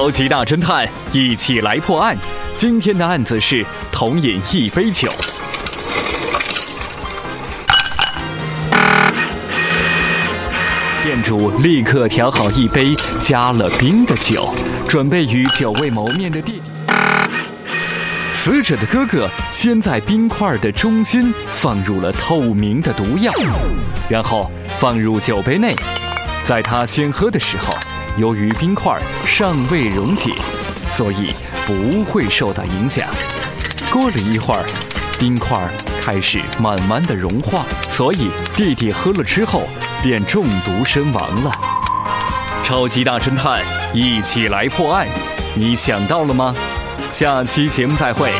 超级大侦探，一起来破案。今天的案子是同饮一杯酒。店主立刻调好一杯加了冰的酒，准备与久未谋面的弟弟。死者的哥哥先在冰块的中心放入了透明的毒药，然后放入酒杯内。在他先喝的时候，由于冰块尚未溶解，所以不会受到影响。过了一会儿，冰块开始慢慢的融化，所以弟弟喝了之后便中毒身亡了。超级大侦探，一起来破案，你想到了吗？下期节目再会。